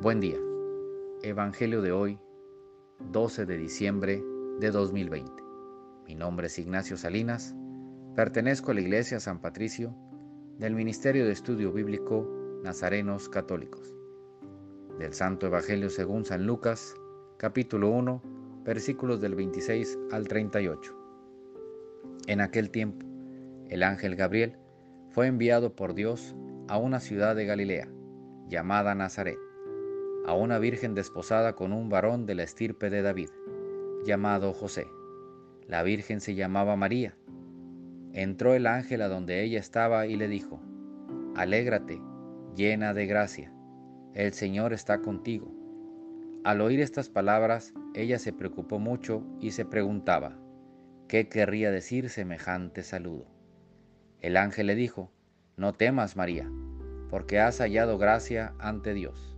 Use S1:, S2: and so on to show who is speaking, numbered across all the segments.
S1: Buen día. Evangelio de hoy, 12 de diciembre de 2020. Mi nombre es Ignacio Salinas. Pertenezco a la Iglesia San Patricio del Ministerio de Estudio Bíblico Nazarenos Católicos. Del Santo Evangelio según San Lucas, capítulo 1, versículos del 26 al 38. En aquel tiempo, el ángel Gabriel fue enviado por Dios a una ciudad de Galilea, llamada Nazaret a una virgen desposada con un varón de la estirpe de David, llamado José. La virgen se llamaba María. Entró el ángel a donde ella estaba y le dijo, Alégrate, llena de gracia, el Señor está contigo. Al oír estas palabras, ella se preocupó mucho y se preguntaba, ¿qué querría decir semejante saludo? El ángel le dijo, No temas, María, porque has hallado gracia ante Dios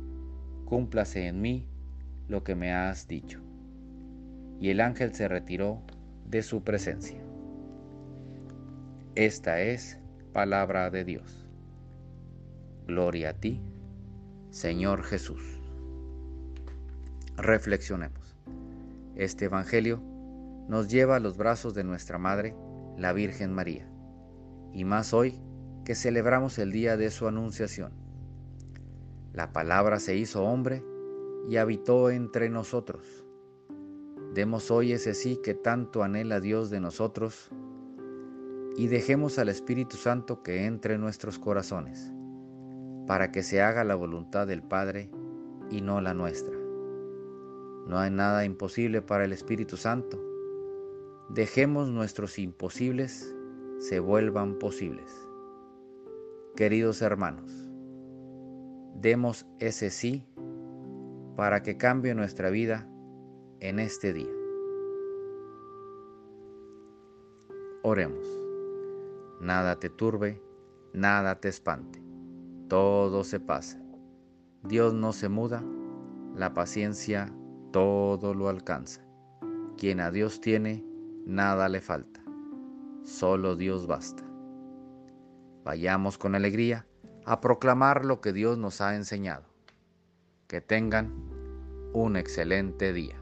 S1: cúmplase en mí lo que me has dicho. Y el ángel se retiró de su presencia. Esta es palabra de Dios. Gloria a ti, Señor Jesús. Reflexionemos. Este Evangelio nos lleva a los brazos de nuestra Madre, la Virgen María, y más hoy que celebramos el día de su anunciación. La palabra se hizo hombre y habitó entre nosotros. Demos hoy ese sí que tanto anhela Dios de nosotros y dejemos al Espíritu Santo que entre en nuestros corazones, para que se haga la voluntad del Padre y no la nuestra. No hay nada imposible para el Espíritu Santo. Dejemos nuestros imposibles se vuelvan posibles. Queridos hermanos, demos ese sí para que cambie nuestra vida en este día. Oremos. Nada te turbe, nada te espante. Todo se pasa. Dios no se muda, la paciencia todo lo alcanza. Quien a Dios tiene, nada le falta. Solo Dios basta. Vayamos con alegría a proclamar lo que Dios nos ha enseñado. Que tengan un excelente día.